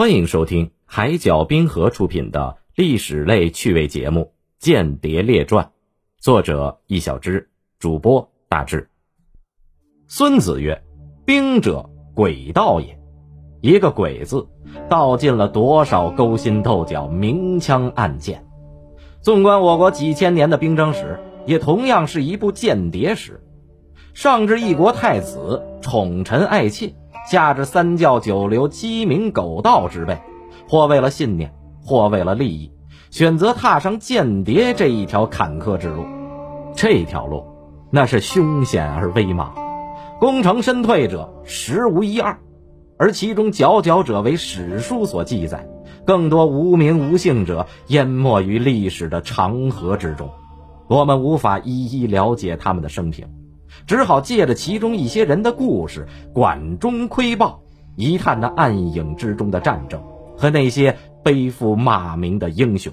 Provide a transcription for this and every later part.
欢迎收听海角冰河出品的历史类趣味节目《间谍列传》，作者易小之，主播大志。孙子曰：“兵者，诡道也。一个‘诡’字，道尽了多少勾心斗角、明枪暗箭。纵观我国几千年的兵争史，也同样是一部间谍史。上至一国太子，宠臣爱妾。”下至三教九流、鸡鸣狗盗之辈，或为了信念，或为了利益，选择踏上间谍这一条坎坷之路。这条路，那是凶险而微茫，功成身退者十无一二，而其中佼佼者为史书所记载，更多无名无姓者淹没于历史的长河之中。我们无法一一了解他们的生平。只好借着其中一些人的故事，管中窥豹，一探那暗影之中的战争和那些背负骂名的英雄。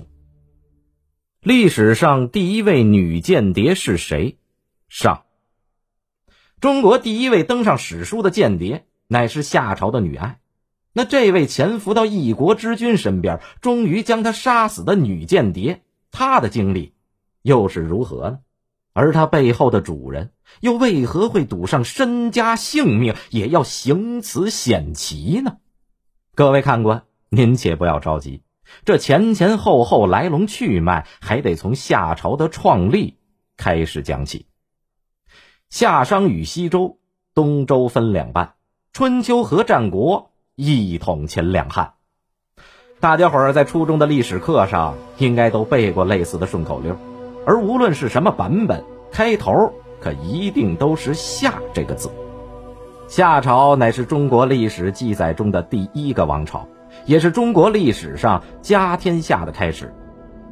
历史上第一位女间谍是谁？上。中国第一位登上史书的间谍，乃是夏朝的女爱。那这位潜伏到一国之君身边，终于将他杀死的女间谍，她的经历又是如何呢？而他背后的主人又为何会赌上身家性命也要行此险棋呢？各位看官，您且不要着急，这前前后后来龙去脉还得从夏朝的创立开始讲起。夏商与西周，东周分两半，春秋和战国一统前两汉。大家伙儿在初中的历史课上应该都背过类似的顺口溜。而无论是什么版本，开头可一定都是“夏”这个字。夏朝乃是中国历史记载中的第一个王朝，也是中国历史上家天下的开始。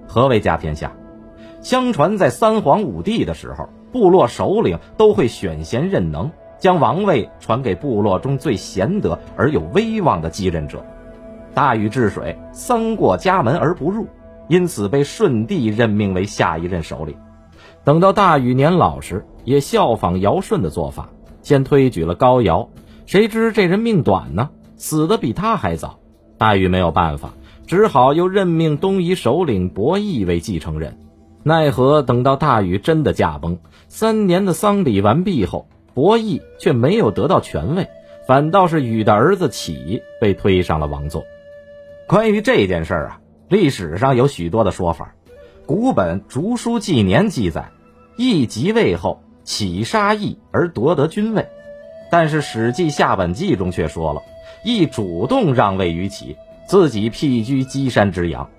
何为家天下？相传在三皇五帝的时候，部落首领都会选贤任能，将王位传给部落中最贤德而有威望的继任者。大禹治水，三过家门而不入。因此被舜帝任命为下一任首领。等到大禹年老时，也效仿尧舜的做法，先推举了高尧。谁知这人命短呢，死的比他还早。大禹没有办法，只好又任命东夷首领伯益为继承人。奈何等到大禹真的驾崩，三年的丧礼完毕后，伯益却没有得到权位，反倒是禹的儿子启被推上了王座。关于这件事儿啊。历史上有许多的说法，古本《竹书纪年》记载，羿即位后，启杀羿而夺得君位，但是《史记下本纪》中却说了，羿主动让位于启，自己僻居箕山之阳。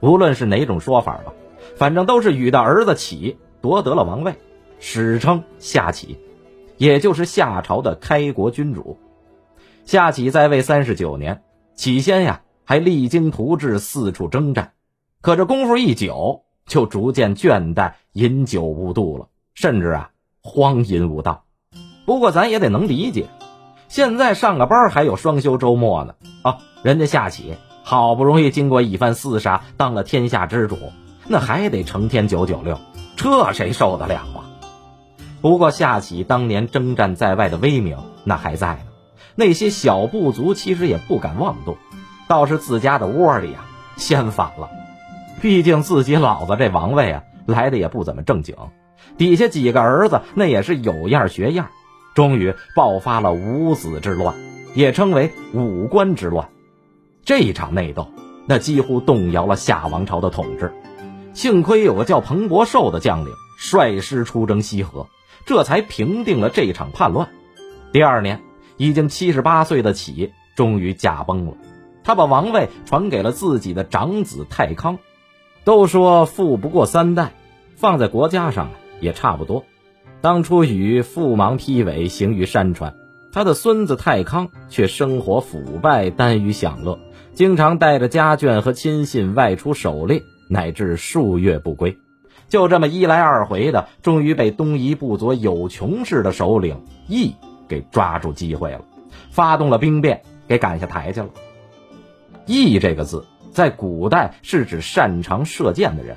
无论是哪种说法吧，反正都是禹的儿子启夺得了王位，史称夏启，也就是夏朝的开国君主。夏启在位三十九年，起先呀。还励精图治，四处征战，可这功夫一久，就逐渐倦怠，饮酒无度了，甚至啊荒淫无道。不过咱也得能理解，现在上个班还有双休周末呢啊！人家夏启好不容易经过一番厮杀，当了天下之主，那还得成天九九六，这谁受得了啊？不过夏启当年征战在外的威名那还在呢，那些小部族其实也不敢妄动。倒是自家的窝里啊，先反了。毕竟自己老子这王位啊，来的也不怎么正经，底下几个儿子那也是有样学样，终于爆发了五子之乱，也称为五官之乱。这一场内斗，那几乎动摇了夏王朝的统治。幸亏有个叫彭伯寿的将领率师出征西河，这才平定了这场叛乱。第二年，已经七十八岁的启终于驾崩了。他把王位传给了自己的长子太康。都说富不过三代，放在国家上也差不多。当初禹父忙披尾，行于山川，他的孙子太康却生活腐败，耽于享乐，经常带着家眷和亲信外出狩猎，乃至数月不归。就这么一来二回的，终于被东夷部族有穷氏的首领羿给抓住机会了，发动了兵变，给赶下台去了。羿这个字，在古代是指擅长射箭的人，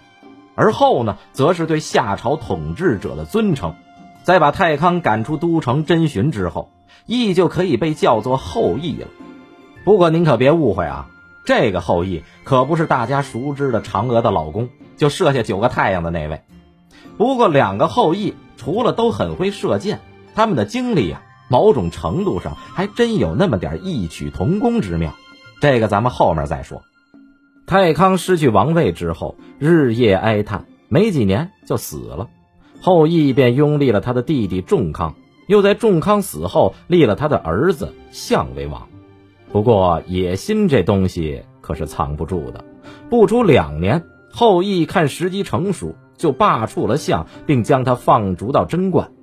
而后呢，则是对夏朝统治者的尊称。在把太康赶出都城甄寻之后，羿就可以被叫做后羿了。不过您可别误会啊，这个后羿可不是大家熟知的嫦娥的老公，就射下九个太阳的那位。不过两个后羿除了都很会射箭，他们的经历啊，某种程度上还真有那么点异曲同工之妙。这个咱们后面再说。太康失去王位之后，日夜哀叹，没几年就死了。后羿便拥立了他的弟弟仲康，又在仲康死后立了他的儿子相为王。不过野心这东西可是藏不住的，不出两年，后羿看时机成熟，就罢黜了相，并将他放逐到贞观。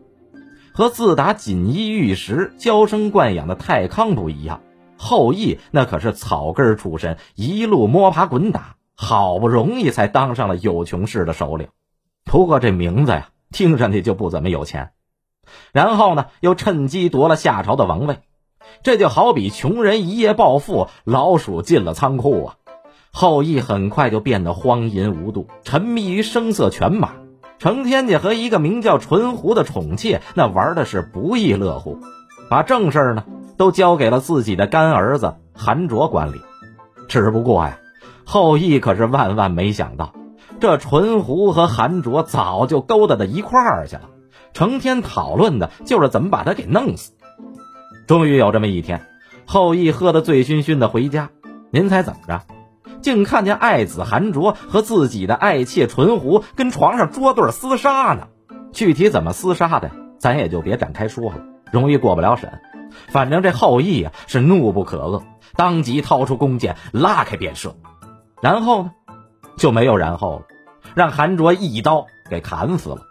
和自打锦衣玉食、娇生惯养的太康不一样。后羿那可是草根出身，一路摸爬滚打，好不容易才当上了有穷氏的首领。不过这名字呀，听上去就不怎么有钱。然后呢，又趁机夺了夏朝的王位，这就好比穷人一夜暴富，老鼠进了仓库啊！后羿很快就变得荒淫无度，沉迷于声色犬马，成天家和一个名叫纯狐的宠妾那玩的是不亦乐乎，把正事呢。都交给了自己的干儿子韩卓管理，只不过呀，后羿可是万万没想到，这纯狐和韩卓早就勾搭到一块儿去了，成天讨论的就是怎么把他给弄死。终于有这么一天，后羿喝得醉醺醺的回家，您猜怎么着？竟看见爱子韩卓和自己的爱妾纯狐跟床上捉对厮杀呢。具体怎么厮杀的，咱也就别展开说了，容易过不了审。反正这后羿啊是怒不可遏，当即掏出弓箭拉开便射，然后呢就没有然后了，让韩卓一刀给砍死了。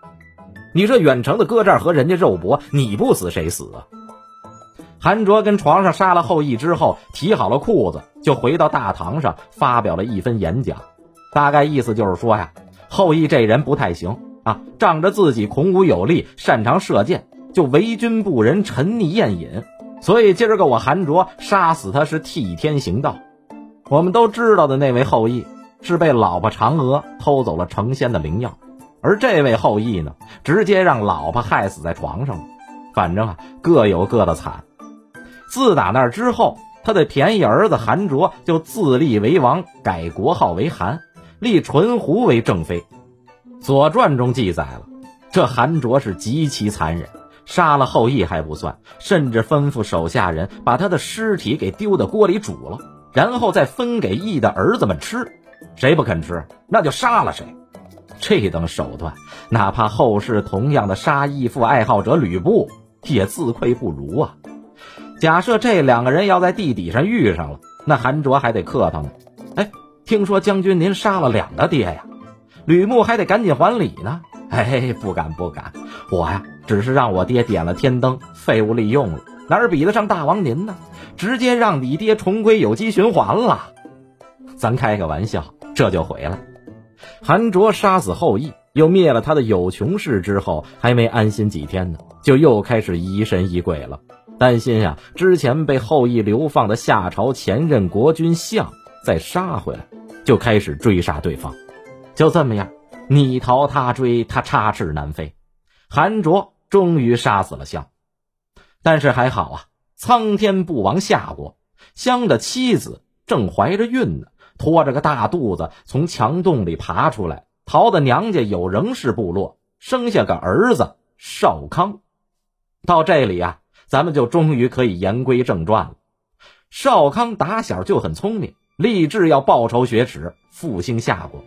你说远程的搁这儿和人家肉搏，你不死谁死啊？韩卓跟床上杀了后羿之后，提好了裤子，就回到大堂上发表了一番演讲，大概意思就是说呀，后羿这人不太行啊，仗着自己孔武有力，擅长射箭。就为君不仁，沉溺宴饮，所以今儿个我韩卓杀死他是替天行道。我们都知道的那位后羿是被老婆嫦娥偷走了成仙的灵药，而这位后羿呢，直接让老婆害死在床上了。反正啊，各有各的惨。自打那之后，他的便宜儿子韩卓就自立为王，改国号为韩，立淳胡为正妃。《左传》中记载了，这韩卓是极其残忍。杀了后羿还不算，甚至吩咐手下人把他的尸体给丢到锅里煮了，然后再分给羿的儿子们吃。谁不肯吃，那就杀了谁。这等手段，哪怕后世同样的杀义父爱好者吕布，也自愧不如啊。假设这两个人要在地底上遇上了，那韩卓还得客套呢。哎，听说将军您杀了两个爹呀？吕布还得赶紧还礼呢。哎，不敢不敢，我呀。只是让我爹点了天灯，废物利用了，哪儿比得上大王您呢？直接让你爹重归有机循环了。咱开个玩笑，这就毁了。韩卓杀死后羿，又灭了他的有穷氏之后，还没安心几天呢，就又开始疑神疑鬼了，担心呀，之前被后羿流放的夏朝前任国君相再杀回来，就开始追杀对方。就这么样，你逃他追，他插翅难飞。韩卓。终于杀死了香，但是还好啊，苍天不亡夏国。香的妻子正怀着孕呢，拖着个大肚子从墙洞里爬出来，逃到娘家有仍氏部落，生下个儿子少康。到这里啊，咱们就终于可以言归正传了。少康打小就很聪明，立志要报仇雪耻，复兴夏国。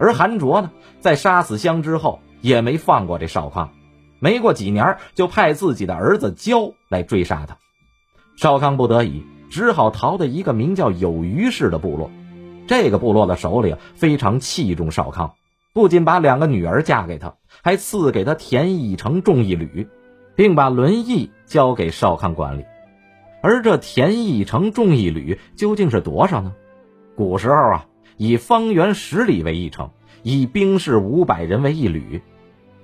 而韩卓呢，在杀死香之后，也没放过这少康。没过几年，就派自己的儿子焦来追杀他。少康不得已，只好逃到一个名叫有余氏的部落。这个部落的首领非常器重少康，不仅把两个女儿嫁给他，还赐给他田邑城众一旅，并把轮邑交给少康管理。而这田邑城众一旅究竟是多少呢？古时候啊，以方圆十里为一城，以兵士五百人为一旅。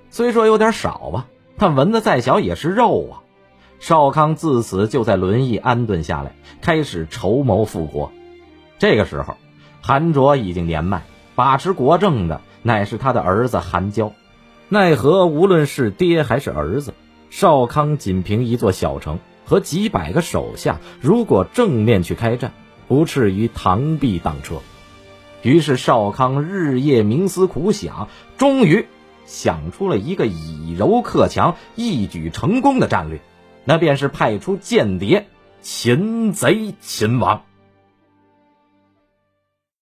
虽说有点少吧，但蚊子再小也是肉啊！少康自此就在轮椅安顿下来，开始筹谋复国。这个时候，韩卓已经年迈，把持国政的乃是他的儿子韩娇。奈何无论是爹还是儿子，少康仅凭一座小城和几百个手下，如果正面去开战，不至于螳臂挡车。于是少康日夜冥思苦想，终于想出了一个以柔克强、一举成功的战略，那便是派出间谍擒贼擒王。